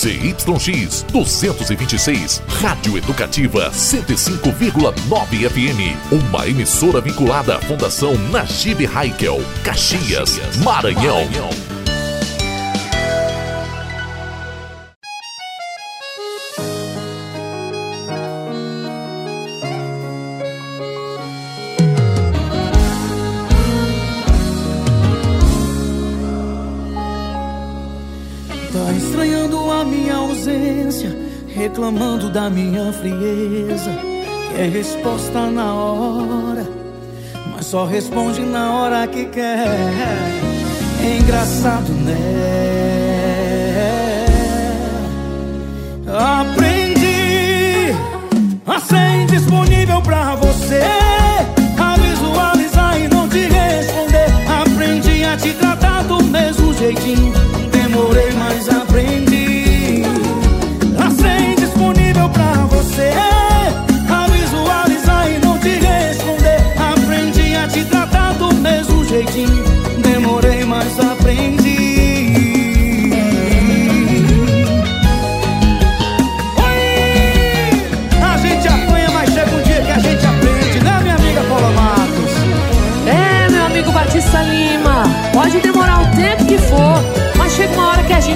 ZYX 226, Rádio Educativa 105,9 FM. Uma emissora vinculada à Fundação Najib Haikel, Caxias, Maranhão. Tá reclamando da minha frieza. Quer resposta na hora, mas só responde na hora que quer. É engraçado, né? Aprendi a ser indisponível pra você, a visualizar e não te responder. Aprendi a te tratar do mesmo jeitinho. Demorei, mas aprendi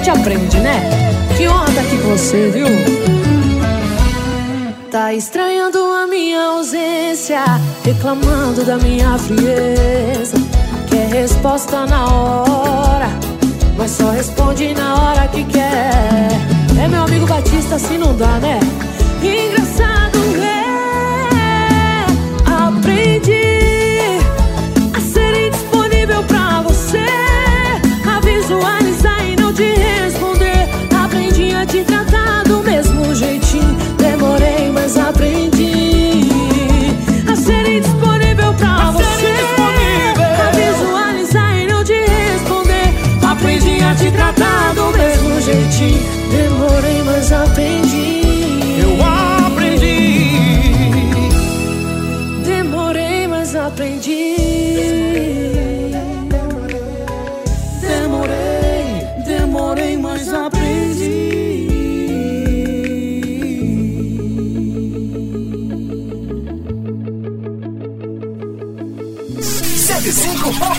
gente aprende, né? Que aqui com você, viu? Tá estranhando a minha ausência, reclamando da minha frieza. Quer resposta na hora, mas só responde na hora que quer. É meu amigo Batista, assim não dá, né? Engraçado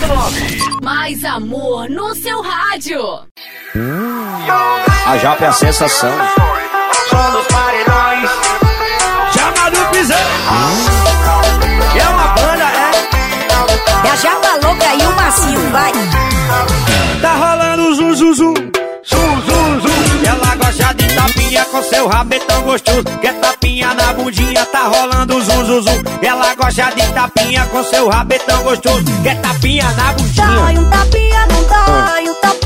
105.9 Mais amor no seu rádio. A Japa é a sensação. Som dos paredões. Chama do piseiro. É uma banda, é? É a japa louca e o macio, vai. Tá rolando zum zum zum. Zum zum zum. Ela gosta de tapinha com seu rabetão gostoso. Quer na bundinha, tá rolando zum zum zum. Ela gosta de tapinha com seu rabetão gostoso. Quer tapinha na bundinha. Dói um tapinha, não dói, um tapinha,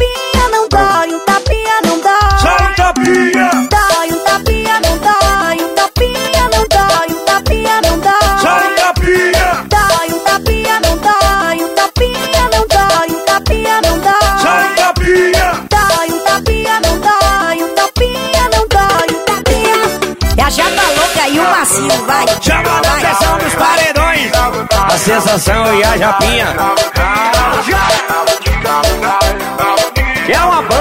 vai. Chama a atenção dos paredões. A sensação e a japinha. É uma banda,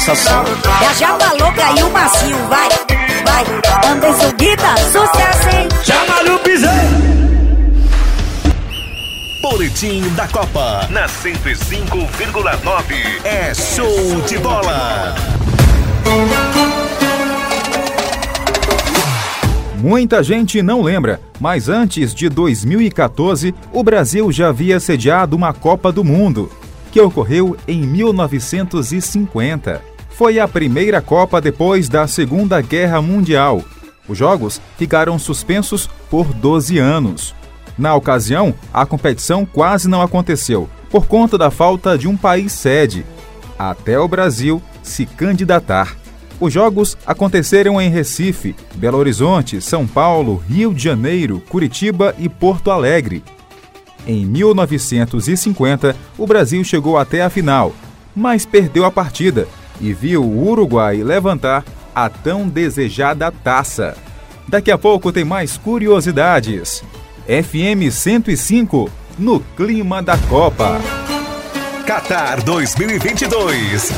sensação. É a japa louca e o macio, vai, vai. Anderson Guita, sucesso, hein? Chama no piseiro. Boletim da Copa na 105,9. É show de bola. Muita gente não lembra, mas antes de 2014, o Brasil já havia sediado uma Copa do Mundo, que ocorreu em 1950. Foi a primeira Copa depois da Segunda Guerra Mundial. Os jogos ficaram suspensos por 12 anos. Na ocasião, a competição quase não aconteceu, por conta da falta de um país sede, até o Brasil se candidatar. Os jogos aconteceram em Recife, Belo Horizonte, São Paulo, Rio de Janeiro, Curitiba e Porto Alegre. Em 1950, o Brasil chegou até a final, mas perdeu a partida e viu o Uruguai levantar a tão desejada taça. Daqui a pouco tem mais curiosidades. FM 105 no clima da Copa. Qatar 2022.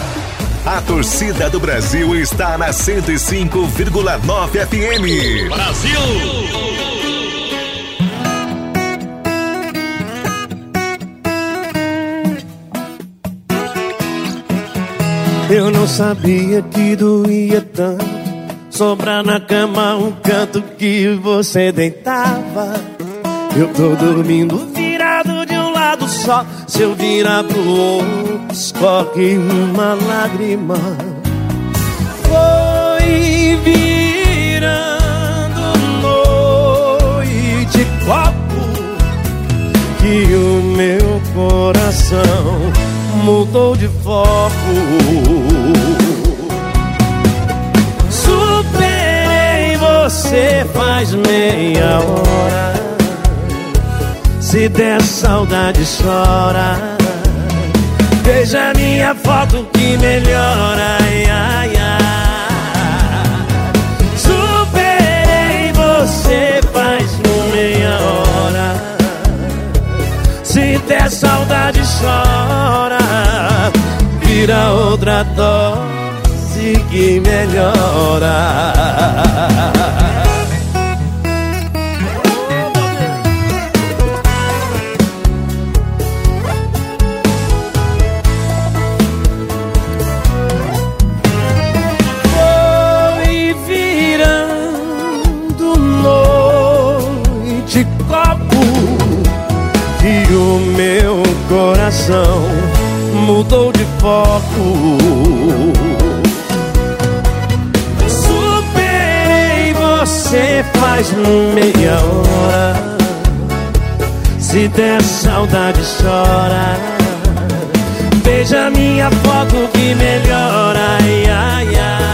A torcida do Brasil está na 105,9 FM. Brasil! Eu não sabia que doía tanto Sobrar na cama um canto que você deitava Eu tô dormindo virado de um lado só Se eu virar pro outro escorre uma lágrima Foi virando noite copo Que o meu coração mudou de foco. Superei você faz meia hora. Se der saudade, chora. Veja minha foto que melhora. Ai, ai, ai. Superei você faz meia hora. Se der saudade, chora. Vira outra dose que melhora. Foi virando noite copo e o meu coração mudou de foco. Superei você faz meia hora. Se der saudade, chora. Veja minha foto que melhora. Ai, ai, ai.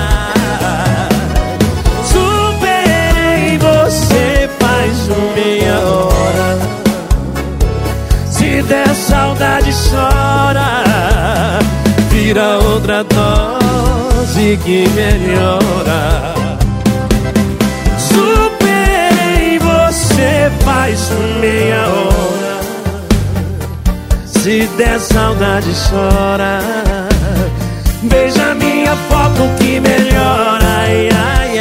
Que melhora. Superei você faz meia hora. Se der saudade, chora. Beija minha foto que melhora. Ai, ai,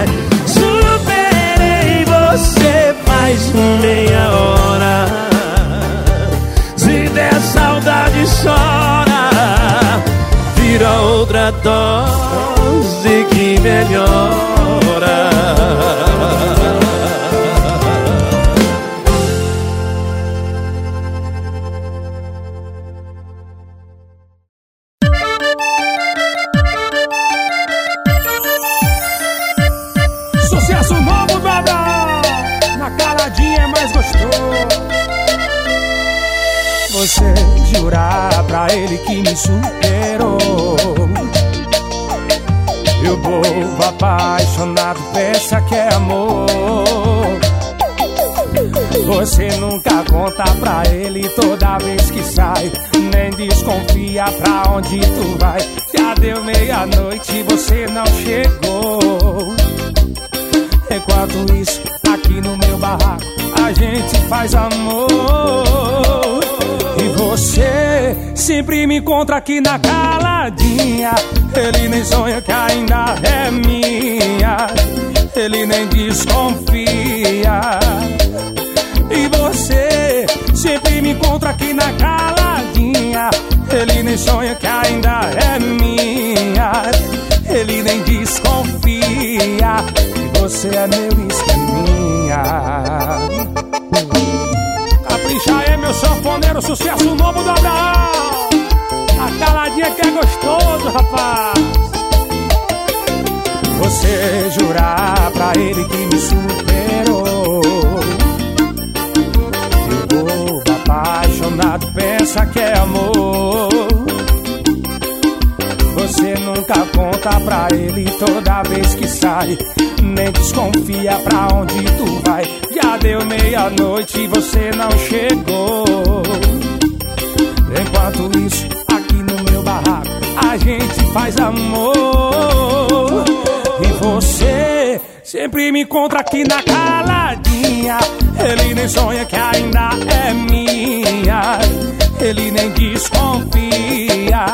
ai. Superei você faz meia hora. Outra dose que melhora. Sucesso novo, Dadá! Na caladinha é mais gostoso. Você jurar pra ele que me superou. Pensa que é amor. Você nunca conta pra ele toda vez que sai. Nem desconfia pra onde tu vai. Já deu meia-noite e você não chegou. Enquanto isso, aqui no meu barraco, a gente faz amor. E você sempre me encontra aqui na caladinha. Ele nem sonha que ainda é minha. Ele nem desconfia. E você sempre me encontra aqui na caladinha. Ele nem sonha que ainda é minha. Ele nem desconfia. E você é meu esqueminha. Capricha aí, meu sanfoneiro, sucesso novo da A caladinha que é gostoso, rapaz. Você jurar pra ele que me superou. E o bobo apaixonado pensa que é amor. Você nunca conta pra ele toda vez que sai. Nem desconfia pra onde tu vai. Já deu meia-noite e você não chegou. Enquanto isso, aqui no meu barraco, a gente faz amor. Você sempre me encontra aqui na caladinha. Ele nem sonha que ainda é minha. Ele nem desconfia.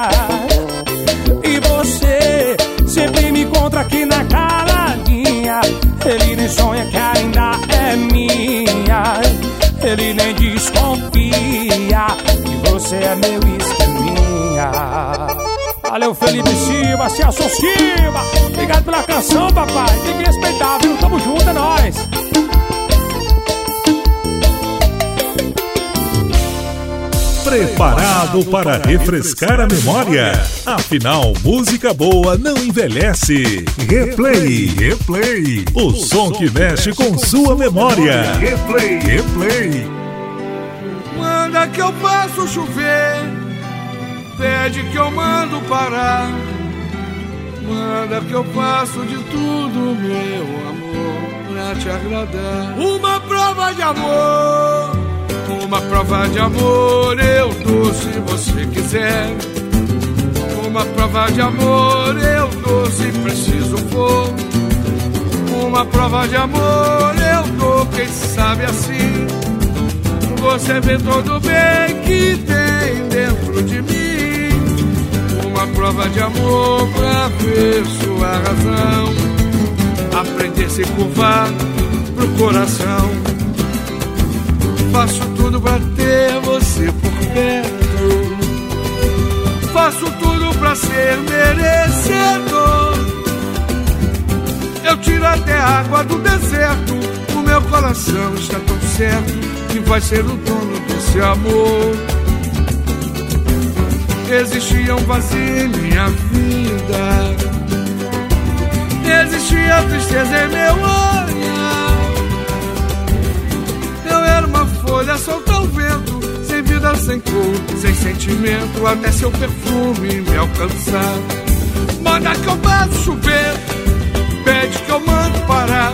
E você sempre me encontra aqui na caladinha. Ele nem sonha que ainda é minha. Ele nem desconfia que você é meu esqueminha. Valeu, Felipe Silva, Celso Silva. Obrigado pela canção, papai. Tem que respeitar, viu? Tamo junto, é nóis. Preparado para refrescar a memória? Afinal, música boa não envelhece. Replay, replay. O som que mexe com sua memória. Replay, replay. Manda que eu faço chover, pede que eu mando parar. Manda que eu faço de tudo, meu amor, pra te agradar. Uma prova de amor, uma prova de amor eu dou se você quiser. Uma prova de amor eu dou se preciso for. Uma prova de amor eu dou, quem sabe assim. Você vê todo o bem que tem dentro de mim. Uma prova de amor pra ver sua razão. Aprender a se curvar pro coração. Faço tudo pra ter você por perto. Faço tudo pra ser merecedor. Eu tiro até a água do deserto. O meu coração está tão certo que vai ser o dono desse amor. Existia um vazio em minha vida. Existia tristeza em meu olhar. Eu era uma folha solta ao vento, sem vida, sem cor, sem sentimento, até seu perfume me alcançar. Manda que eu faço chover, pede que eu mando parar.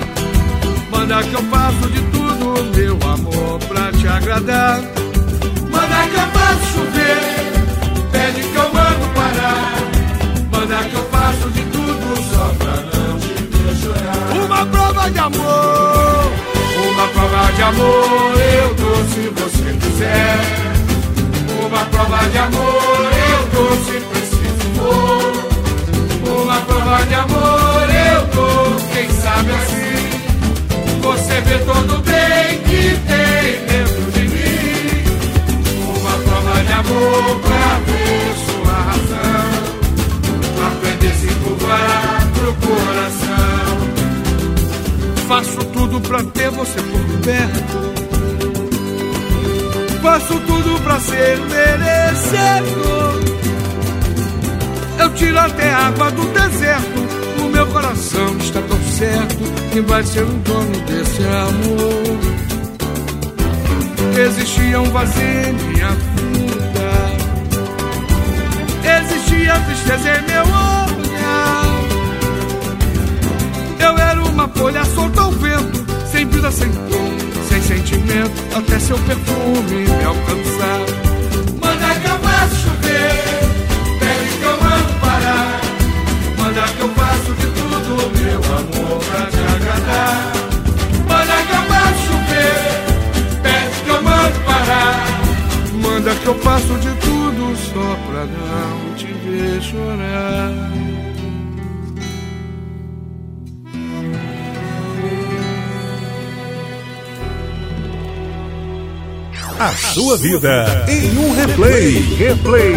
Manda que eu faço de tudo, meu amor, pra te agradar. Manda que eu faço chover, pede que eu mando parar. Manda que eu faço de tudo só pra não te ver chorar. Uma prova de amor, uma prova de amor eu dou se você quiser. Uma prova de amor eu dou se preciso for. Uma prova de amor eu dou, quem sabe assim. Você vê todo o bem que tem dentro de mim. Uma prova de amor pra ver pra ter você por perto. Faço tudo pra ser merecedor. Eu tiro até água do deserto. O meu coração está tão certo que vai ser o dono desse amor. Existia um vazio em minha vida. Existia tristeza em meu olhar. Eu era uma folha solta ao vento, sem vida, sem tom, sem sentimento, até seu perfume me alcançar. Manda que eu faço chover, pede que eu mando parar. Manda que eu faço de tudo, meu amor, pra te agradar. Manda que eu faço chover, pede que eu mando parar. Manda que eu faço de tudo só pra não te ver chorar. A sua vida em um replay. Replay.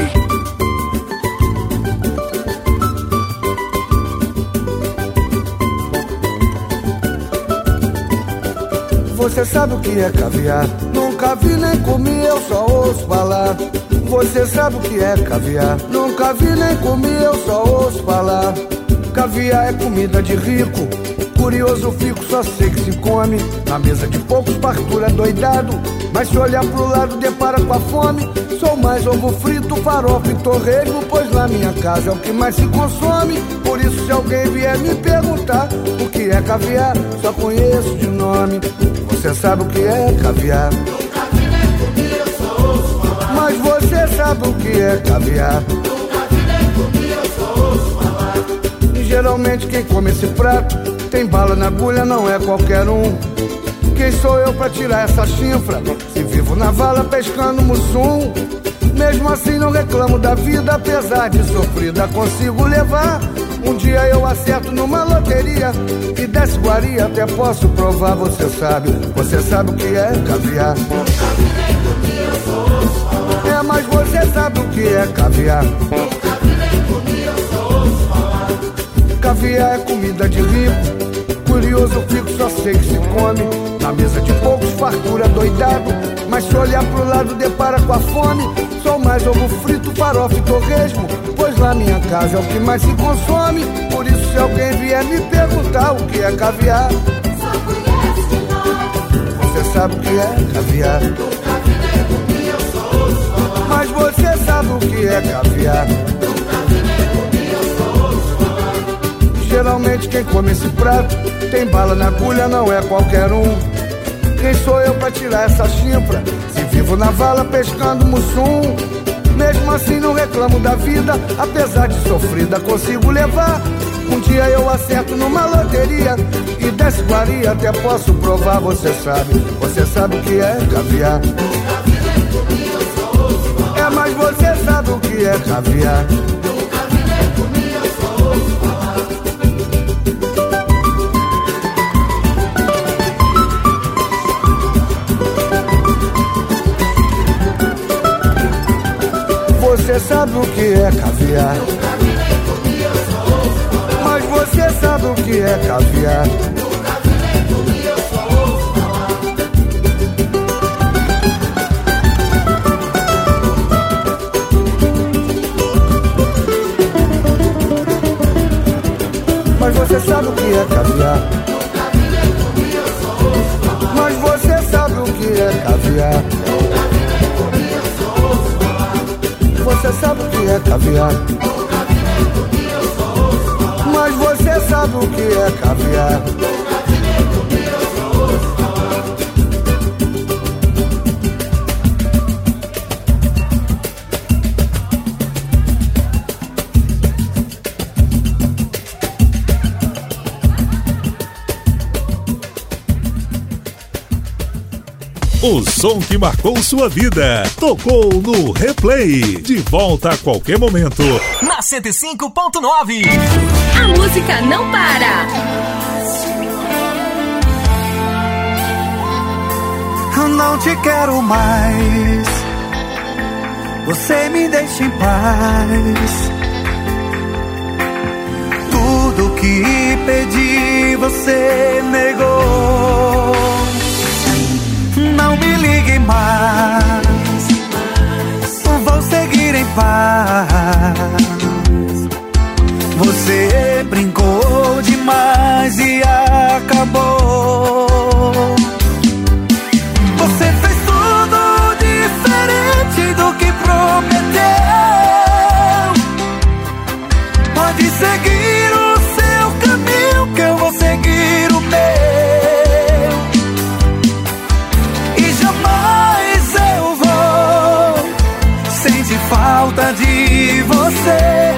Você sabe o que é caviar? Nunca vi nem comi, eu só ouço falar. Você sabe o que é caviar? Nunca vi nem comi, eu só ouço falar. Caviar é comida de rico. Curioso fico, só sei que se come. Na mesa de poucos, fartura doidado. Mas se olhar pro lado, depara com a fome. Sou mais ovo frito, farofa e torresmo. Pois na minha casa é o que mais se consome. Por isso, se alguém vier me perguntar o que é caviar, só conheço de nome. Você sabe o que é caviar? Mas você sabe o que é caviar? E geralmente quem come esse prato tem bala na agulha, não é qualquer um. Quem sou eu pra tirar essa chifra? Se vivo na vala pescando mussum. Mesmo assim não reclamo da vida, apesar de sofrida consigo levar. Um dia eu acerto numa loteria e desce guaria, até posso provar, você sabe. Você sabe o que é caviar. É, mas você sabe o que é caviar. Caviar é comida de rico. Curioso fico, só sei que se come. Na mesa de poucos, fartura doidado. Mas se olhar pro lado, depara com a fome. Sou mais ovo frito, farofa e torresmo. Pois lá minha casa é o que mais se consome. Por isso, se alguém vier me perguntar o que é caviar, você sabe o que é caviar. Mas você sabe o que é caviar. Geralmente quem come esse prato tem bala na agulha, não é qualquer um. Quem sou eu pra tirar essa chifra? Se vivo na vala pescando mussum. Mesmo assim não reclamo da vida, apesar de sofrida consigo levar. Um dia eu acerto numa loteria e desce guaria, até posso provar, você sabe. Você sabe o que é caviar. É, mas você sabe o que é caviar. Você sabe o que é caviar. Mas você sabe o que é caviar. Caviar. Mas você sabe o que é caviar. Som que marcou sua vida. Tocou no replay. De volta a qualquer momento. Na 105.9. A música não para. Eu não te quero mais. Você me deixa em paz. Tudo que pedi, você negou. Não me ligue mais. Vou seguir em paz. Você brincou demais e acabou. Você fez tudo diferente do que prometeu. Pode seguir falta de você.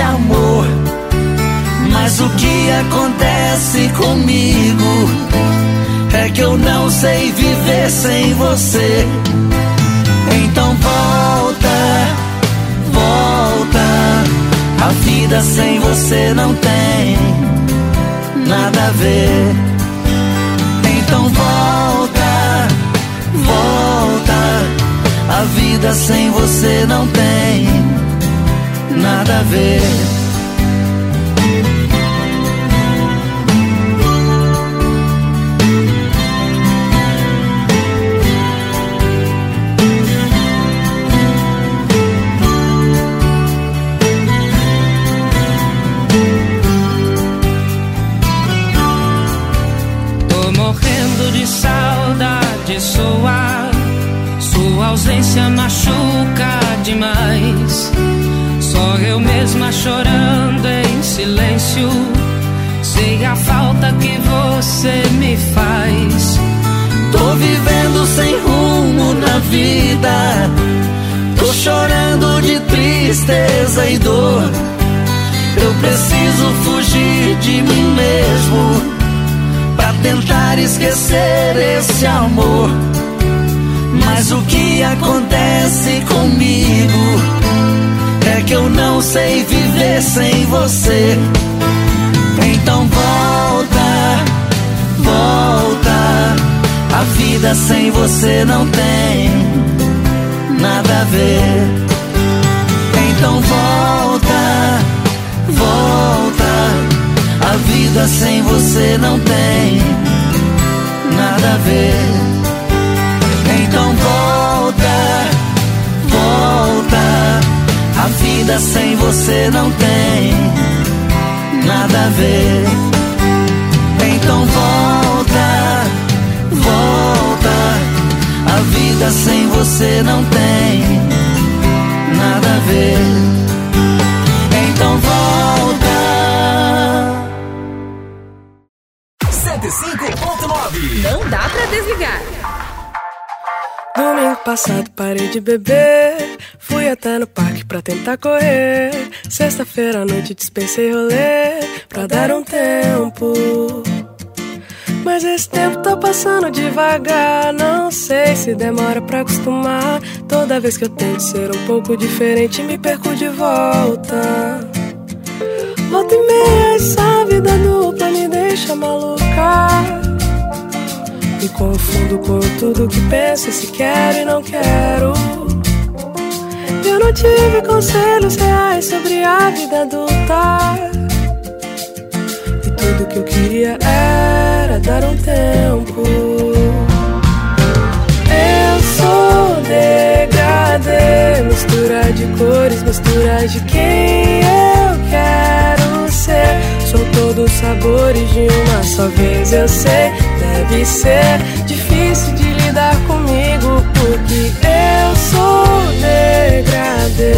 Amor. Mas o que acontece comigo é que eu não sei viver sem você. Então volta, volta. A vida sem você não tem nada a ver. Então volta, volta. A vida sem você não tem nada a ver. Tô morrendo de saudade sua. Sua ausência machuca demais. Eu mesma chorando em silêncio. Sei a falta que você me faz. Tô vivendo sem rumo na vida. Tô chorando de tristeza e dor. Eu preciso fugir de mim mesmo pra tentar esquecer esse amor. Mas o que acontece comigo é que eu não sei viver sem você. Então volta, volta. A vida sem você não tem nada a ver. Então volta, volta. A vida sem você não tem nada a ver. Vida sem você não tem nada a ver. Então volta, volta. A vida sem você não tem nada a ver. Então volta. 105.9. Não dá pra desligar. Domingo passado parei de beber. Fui até no parque pra tentar correr. Sexta-feira à noite dispensei rolê pra dar um tempo. Mas esse tempo tá passando devagar. Não sei se demora pra acostumar. Toda vez que eu tento ser um pouco diferente, me perco de volta. Volta e meia, essa vida dupla me deixa maluca. Me confundo com tudo que penso, se quero e não quero. Não tive conselhos reais sobre a vida adulta. E tudo que eu queria era dar um tempo. Eu sou degradê, mistura de cores, mistura de quem eu quero ser. Sou todos os sabores de uma só vez, eu sei. Deve ser difícil de lidar comigo, porque eu degradê.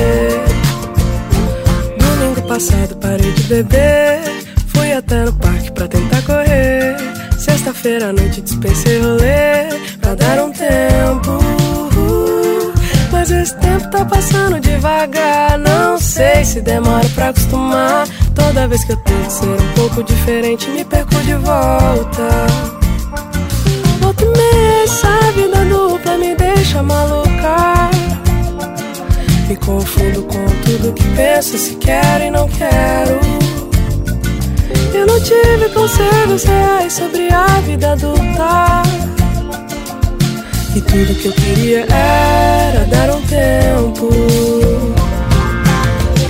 Domingo passado parei de beber. Fui até no parque pra tentar correr. Sexta-feira à noite dispensei rolê pra dar um tempo. Mas esse tempo tá passando devagar. Não sei se demora pra acostumar. Toda vez que eu tento ser um pouco diferente, me perco de volta. Volta e meia, essa vida dupla me deixa maluca. Me confundo com tudo que penso, se quero e não quero. Eu não tive conselhos reais sobre a vida adulta. E tudo que eu queria era dar um tempo.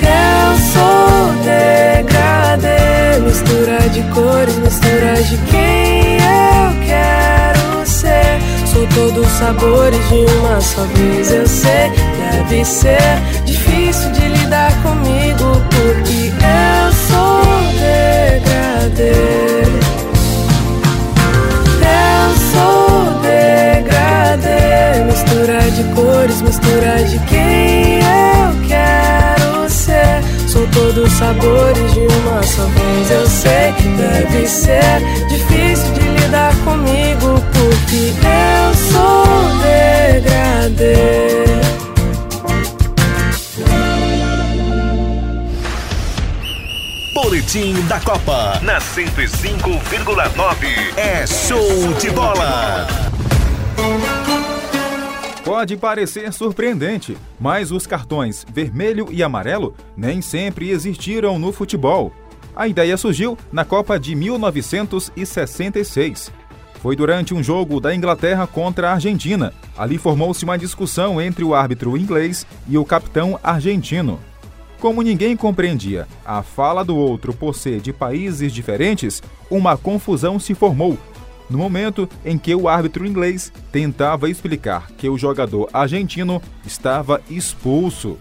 Eu sou degradê, mistura de cores, mistura de quem eu quero ser. Sou todos os sabores de uma só vez, eu sei. Deve ser difícil de lidar comigo, porque eu sou degradê. Eu sou degradê, mistura de cores, mistura de quem eu quero ser. Sou todos os sabores de uma só vez, eu sei. Deve ser difícil de lidar comigo, porque eu degradê. Boletim da Copa na 105,9 é show de bola. Pode parecer surpreendente, mas os cartões vermelho e amarelo nem sempre existiram no futebol. A ideia surgiu na Copa de 1966. Foi durante um jogo da Inglaterra contra a Argentina. Ali formou-se uma discussão entre o árbitro inglês e o capitão argentino. Como ninguém compreendia a fala do outro por ser de países diferentes, uma confusão se formou. No momento em que o árbitro inglês tentava explicar que o jogador argentino estava expulso.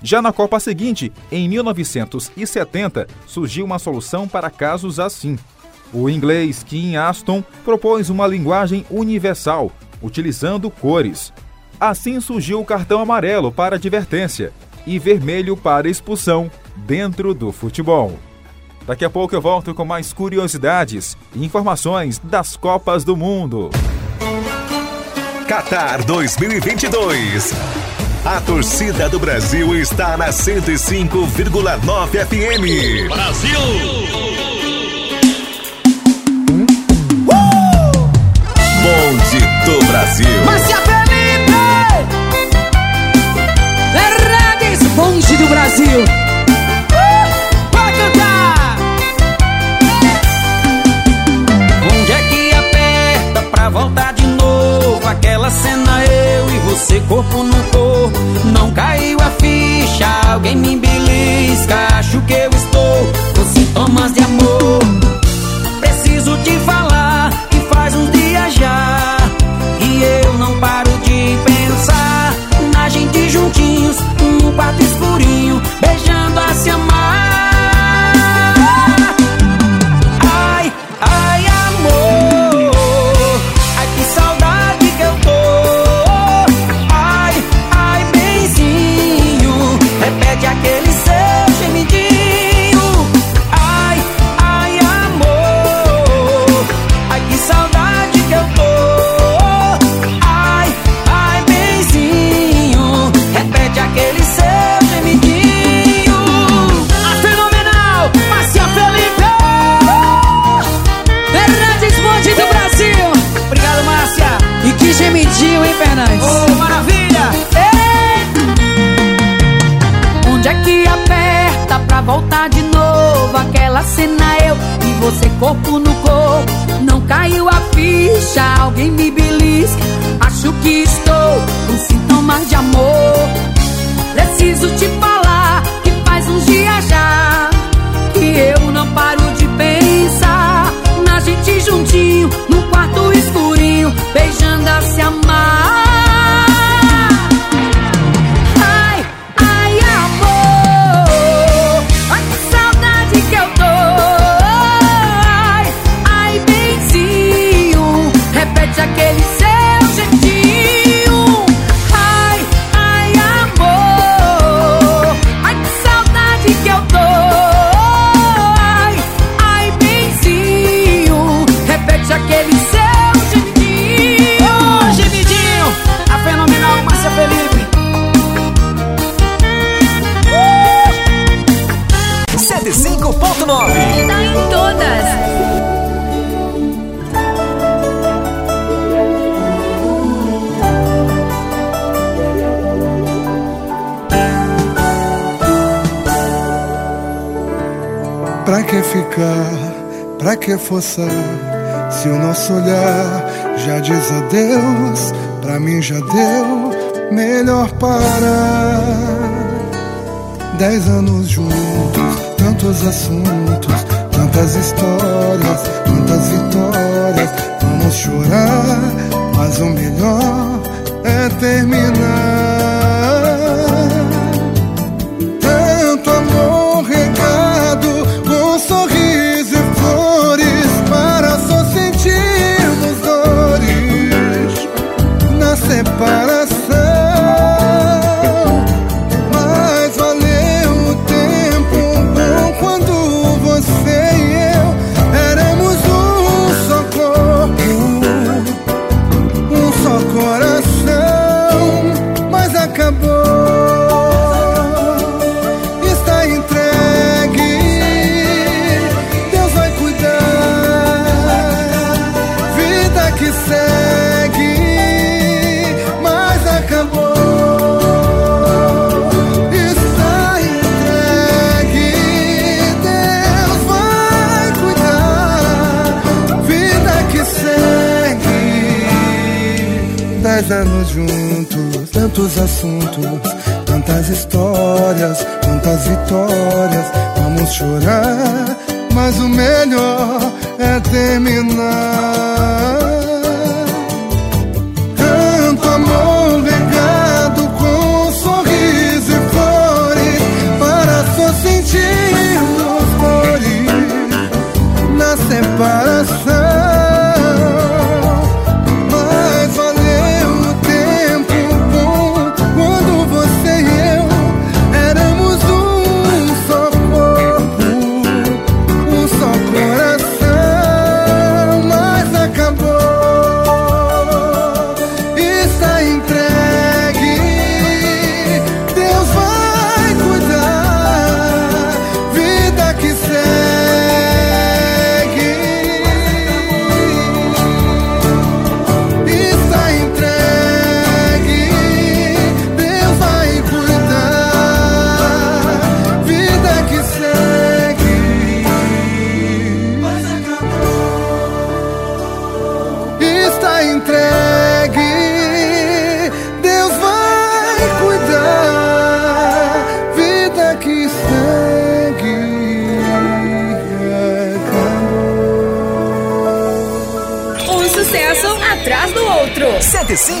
Já na Copa seguinte, em 1970, surgiu uma solução para casos assim. O inglês Kim Aston propôs uma linguagem universal, utilizando cores. Assim surgiu o cartão amarelo para advertência e vermelho para expulsão dentro do futebol. Daqui a pouco eu volto com mais curiosidades e informações das Copas do Mundo. Qatar 2022. A torcida do Brasil está na 105,9 FM. Brasil! Brasil. Márcia Felipe! É Redes, bonde do Brasil! Uh! Vai cantar! Onde é que aperta pra voltar de novo? Aquela cena eu e você, corpo no corpo. Não caiu a ficha, alguém me belisca. Acho que eu estou com sintomas de amor. Preciso te falar que faz uns dias já. Beijando a se amar. Que gemidinho, hein, Fernandes? Ô, maravilha! Onde é que aperta pra voltar de novo? Aquela cena eu e você corpo no corpo. Não caiu a ficha, alguém me belisca. Acho que estou com sintomas de amor. Preciso te falar que faz uns dias já que eu não paro beijando a se amar. Pra que forçar se o nosso olhar já diz adeus? Pra mim já deu, melhor parar. Dez anos juntos, tantos assuntos, tantas histórias, tantas vitórias. Vamos chorar, mas o melhor é terminar.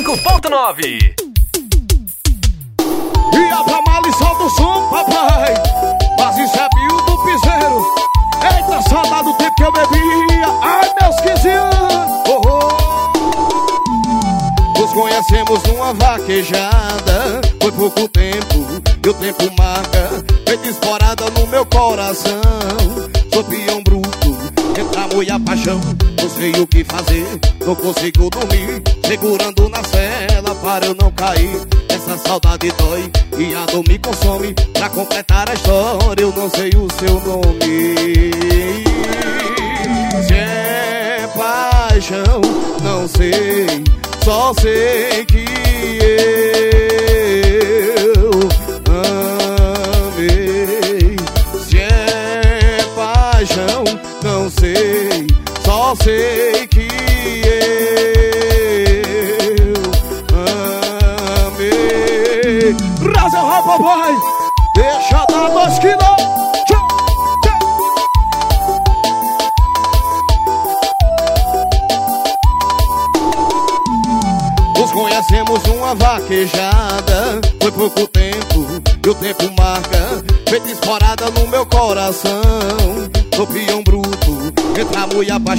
105.9. saudade dói e a dor me consome. Pra completar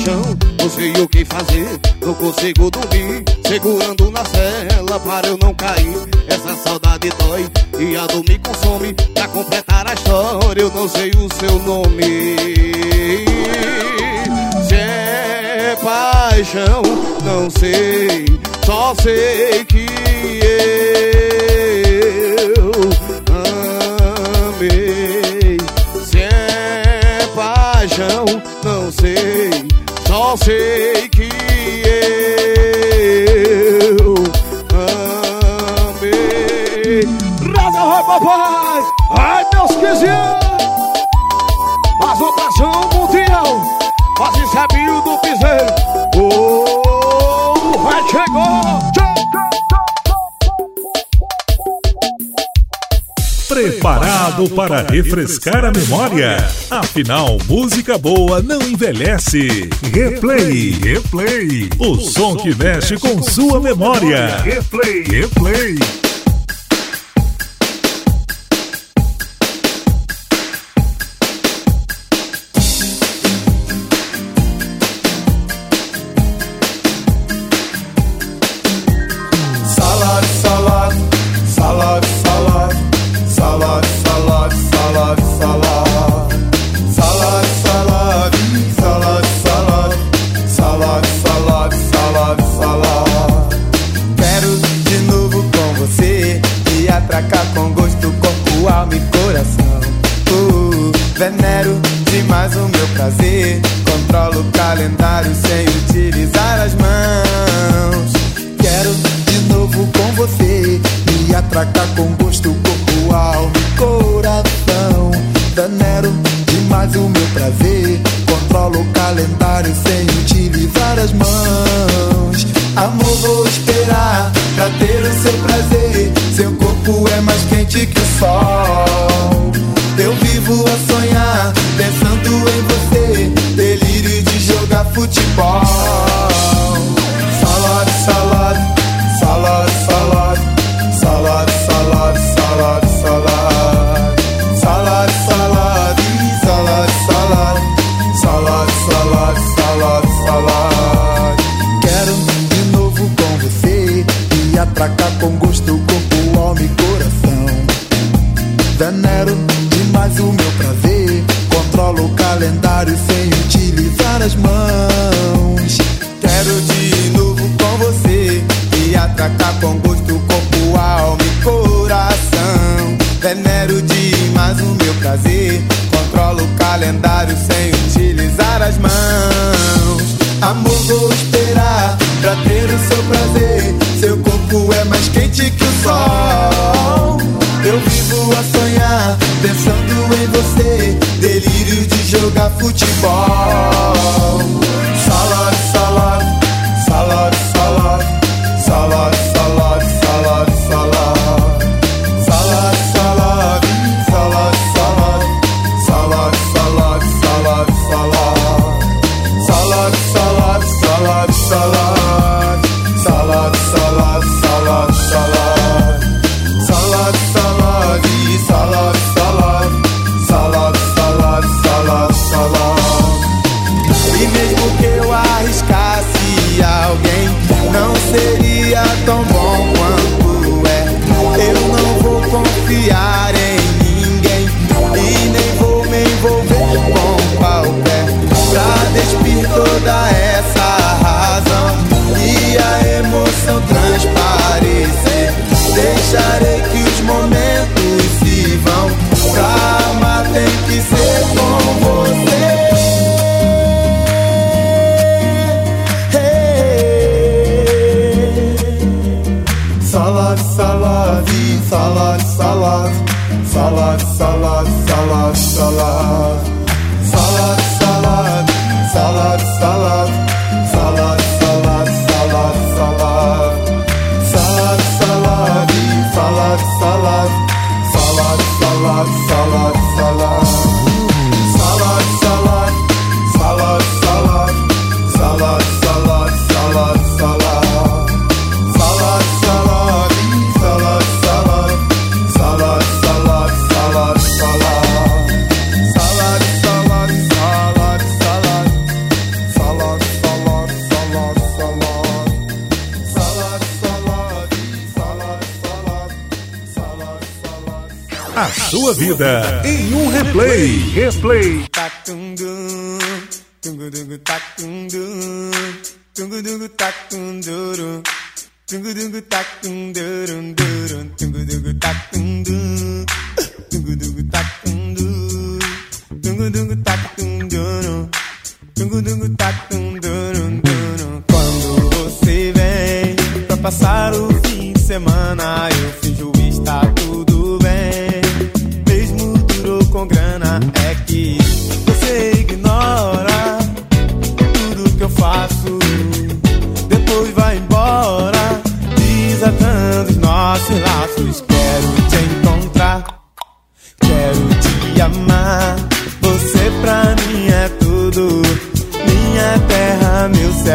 chão, não sei o que fazer, não consigo dormir, segurando na cela para eu não cair. Essa saudade dói e a dor me consome. Pra completar a história, eu não sei o seu nome. Se é paixão, não sei, só sei que eu amei. Se é paixão, não sei sei que eu amei. Raga, vai, papai! Ai, meus 15 anos! Preparado para refrescar a memória? Afinal, música boa não envelhece. Replay, replay. O som que mexe com sua memória. Replay, replay. Vida replay. Replay.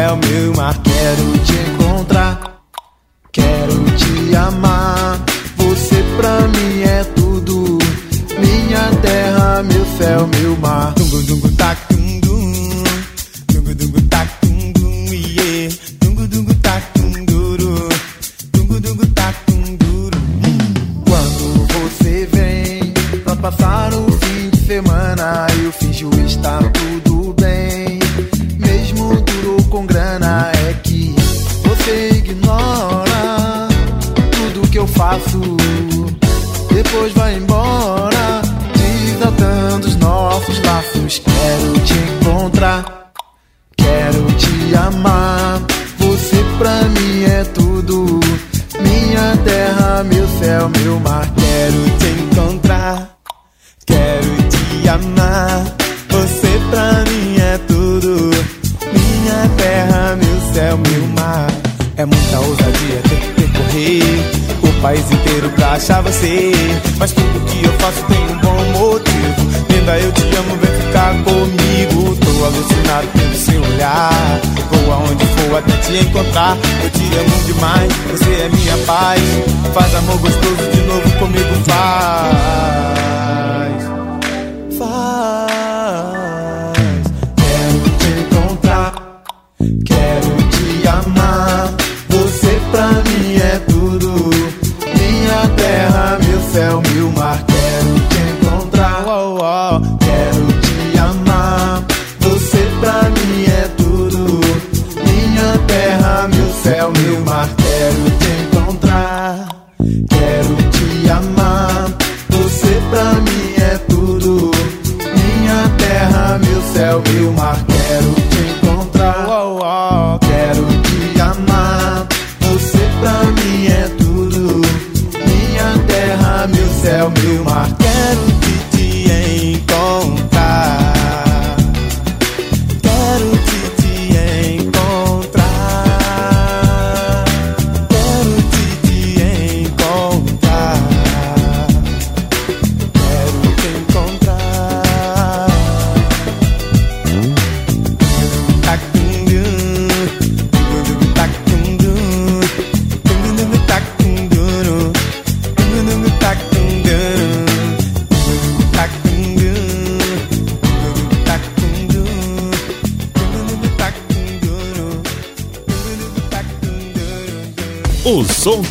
Céu, meu mar. Quero te encontrar, quero te amar. Você pra mim é tudo. Minha terra, meu céu, meu mar. Dungu, dungu, tac, dum,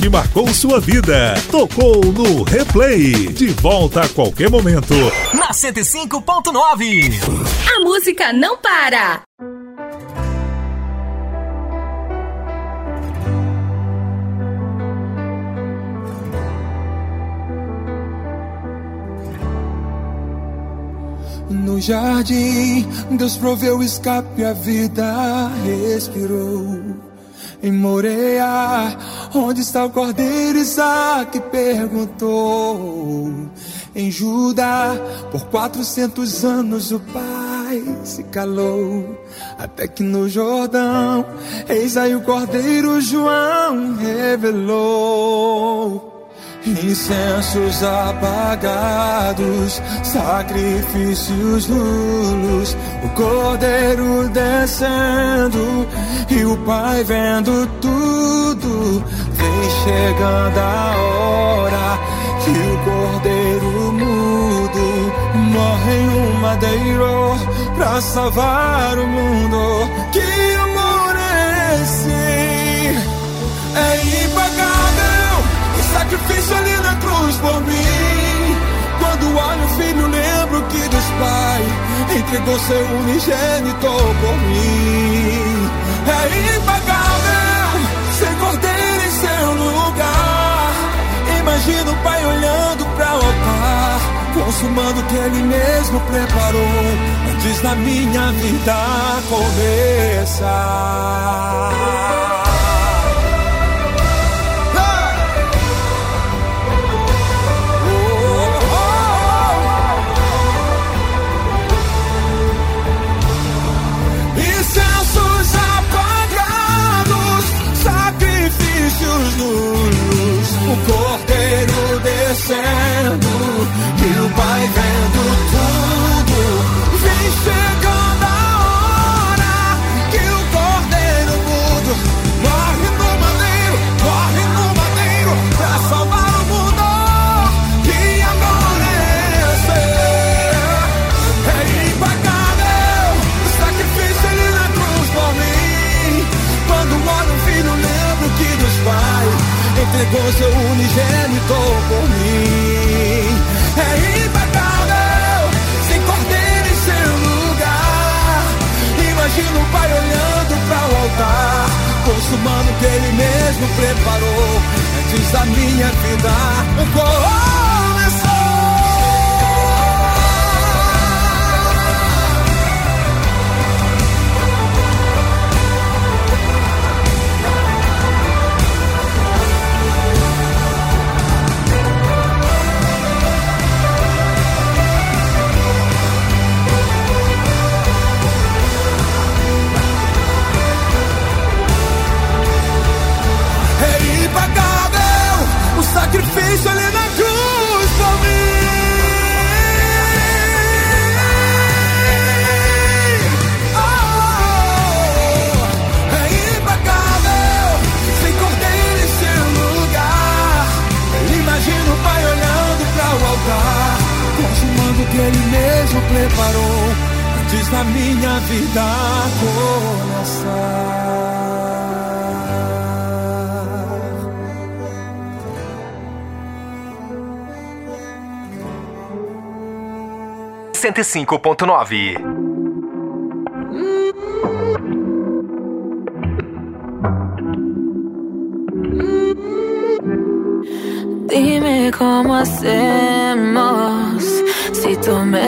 que marcou sua vida. Tocou no replay. De volta a qualquer momento. Na 105.9. A música não para. No jardim, Deus proveu escape, a vida respirou. Em Moreia, onde está o cordeiro Isaac perguntou. Em Judá, por quatrocentos anos o pai se calou. Até que no Jordão, eis aí o cordeiro João revelou. Incensos apagados, sacrifícios nulos, o cordeiro descendo e o pai vendo tudo. Vem chegando a hora que o cordeiro mudo morre em um madeiro pra salvar o mundo. Que amor é esse? É impagável sacrifício ali na cruz por mim. Quando olho o filho, lembro que Deus Pai entregou seu unigênito por mim. É impagável ser cordeiro em seu lugar. Imagina o Pai olhando para o altar, consumando o que Ele mesmo preparou antes da minha vida começar. o cordeiro descendo e o Pai vem. Com seu unigênito por mim. É impagável, sem cordeiro em seu lugar. Imagina o Pai olhando para o altar, consumando o que Ele mesmo preparou antes da minha vida. Oh, 105.9. Dime cómo hacer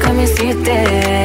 come and sit there.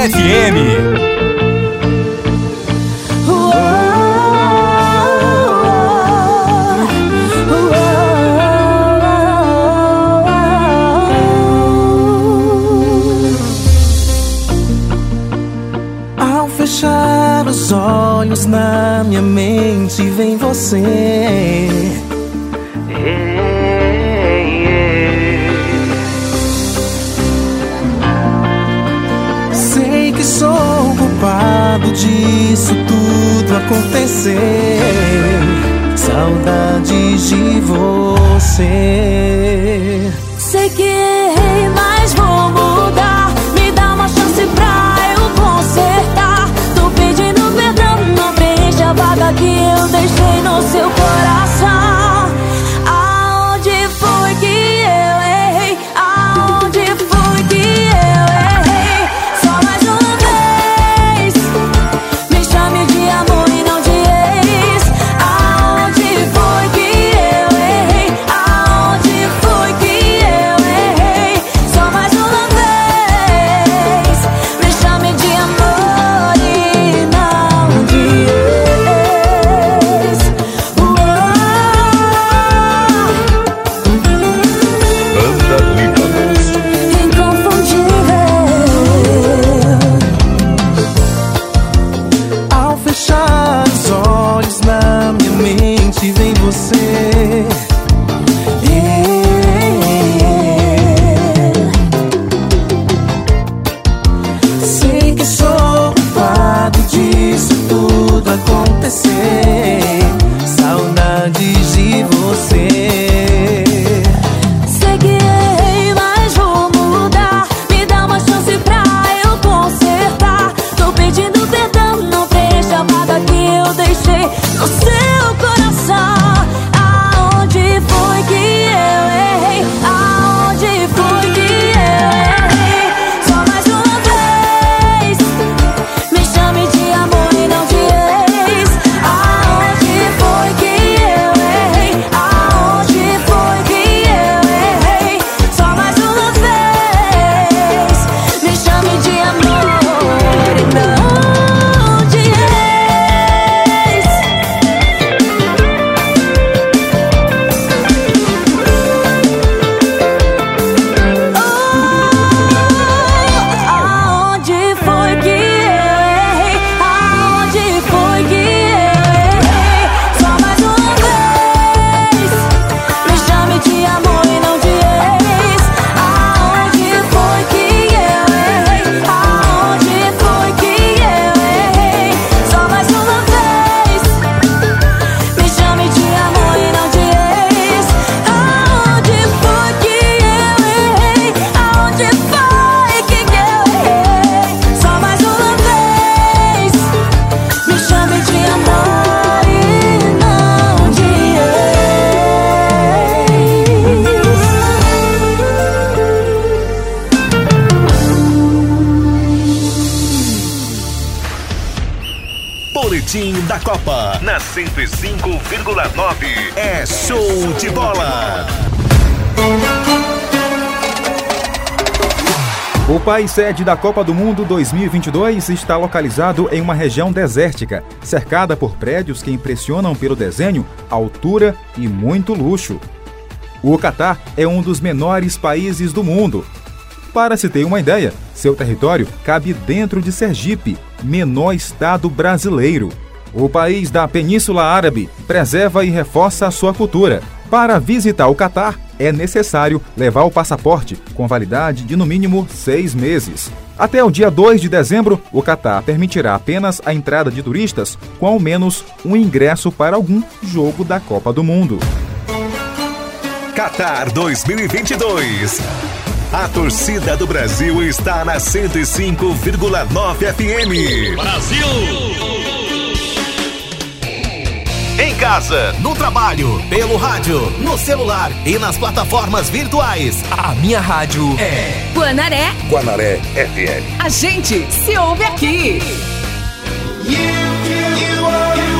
FM. Boletim da Copa na 105,9. É show de bola. O país sede da Copa do Mundo 2022 está localizado em uma região desértica, cercada por prédios que impressionam pelo desenho, altura e muito luxo. O Catar é um dos menores países do mundo. Para se ter uma ideia, seu território cabe dentro de Sergipe, menor estado brasileiro. O país da Península Árabe preserva e reforça a sua cultura. Para visitar o Catar, é necessário levar o passaporte com validade de no mínimo seis meses. Até o dia 2 de dezembro, o Catar permitirá apenas a entrada de turistas com ao menos um ingresso para algum jogo da Copa do Mundo. Qatar 2022. A torcida do Brasil está na 105,9 FM. Brasil! Em casa, no trabalho, pelo rádio, no celular e nas plataformas virtuais. A minha rádio é Guanaré, Guanaré FM. a gente se ouve aqui. In the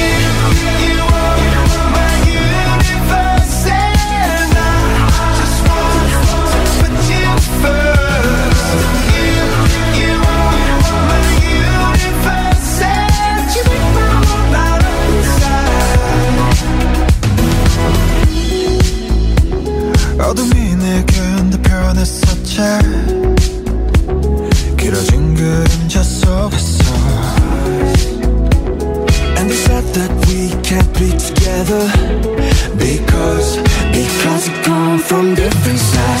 Together. Because, because we come from different sides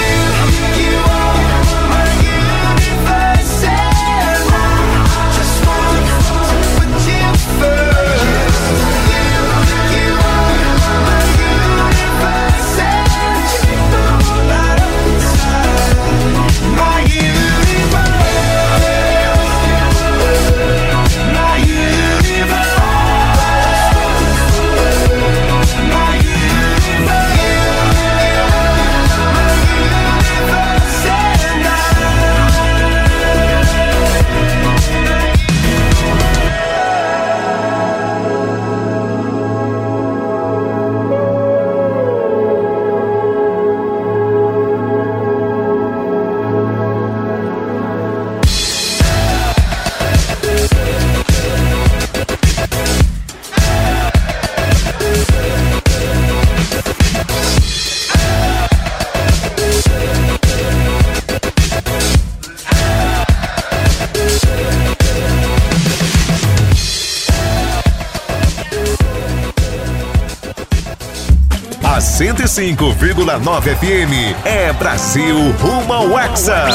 105,9 FM é Brasil rumo ao Hexa.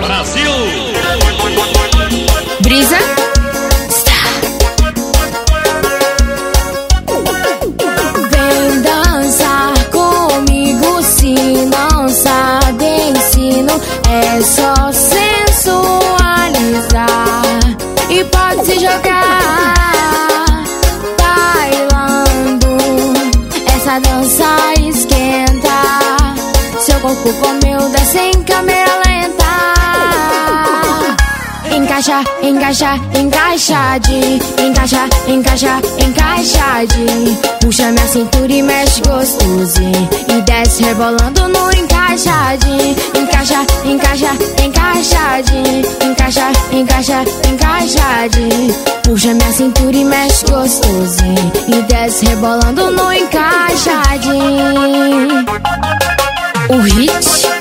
Brasil! Brisa. Vem dançar comigo se não sabe ensino é só corpo com meu desce em câmera lenta. Encaixa, encaixa, encaixadinho Encaixa, encaixa, encaixadinho Puxa minha cintura e mexe gostosinho E desce rebolando no encaixadinho Encaixa, encaixa, encaixadinho Encaixa, encaixa, encaixadinho Puxa minha cintura e mexe gostosinho E desce rebolando no encaixadinho O hit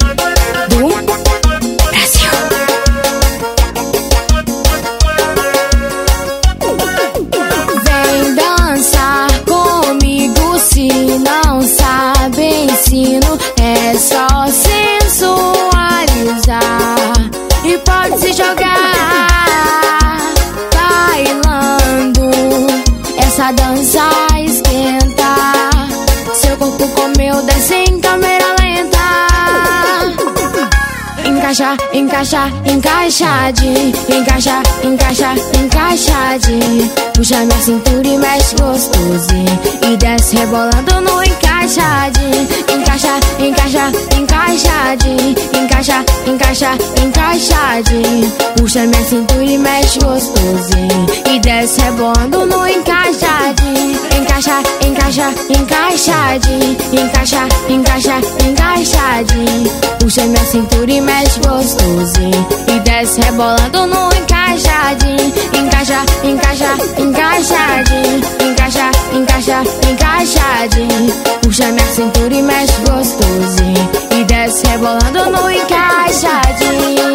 Encaixa, encaixa, encaixadinho Encaixa, encaixa, encaixadinho Puxa minha cintura e mexe gostosinho. E desce rebolando no encaixadinho Encaixa, encaixa, encaixadinho Encaixa, encaixa, encaixadinho Puxa minha cintura e mexe gostosinho. E desce rebolando no encaixadinho Encaixa, encaixa, encaixa, encaixadinho, encaixa, encaixa, encaixadinho. Puxa minha cintura e mexe gostosinho e desce rebolando no encaixadinho, encaixa, encaixa, encaixadinho, encaixa, encaixa, encaixadinho. Puxa minha cintura e mexe gostosinho e desce rebolando no encaixadinho.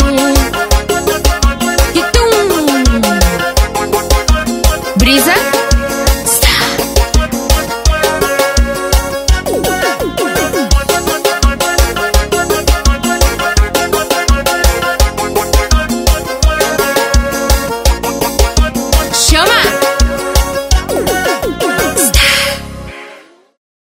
Brisa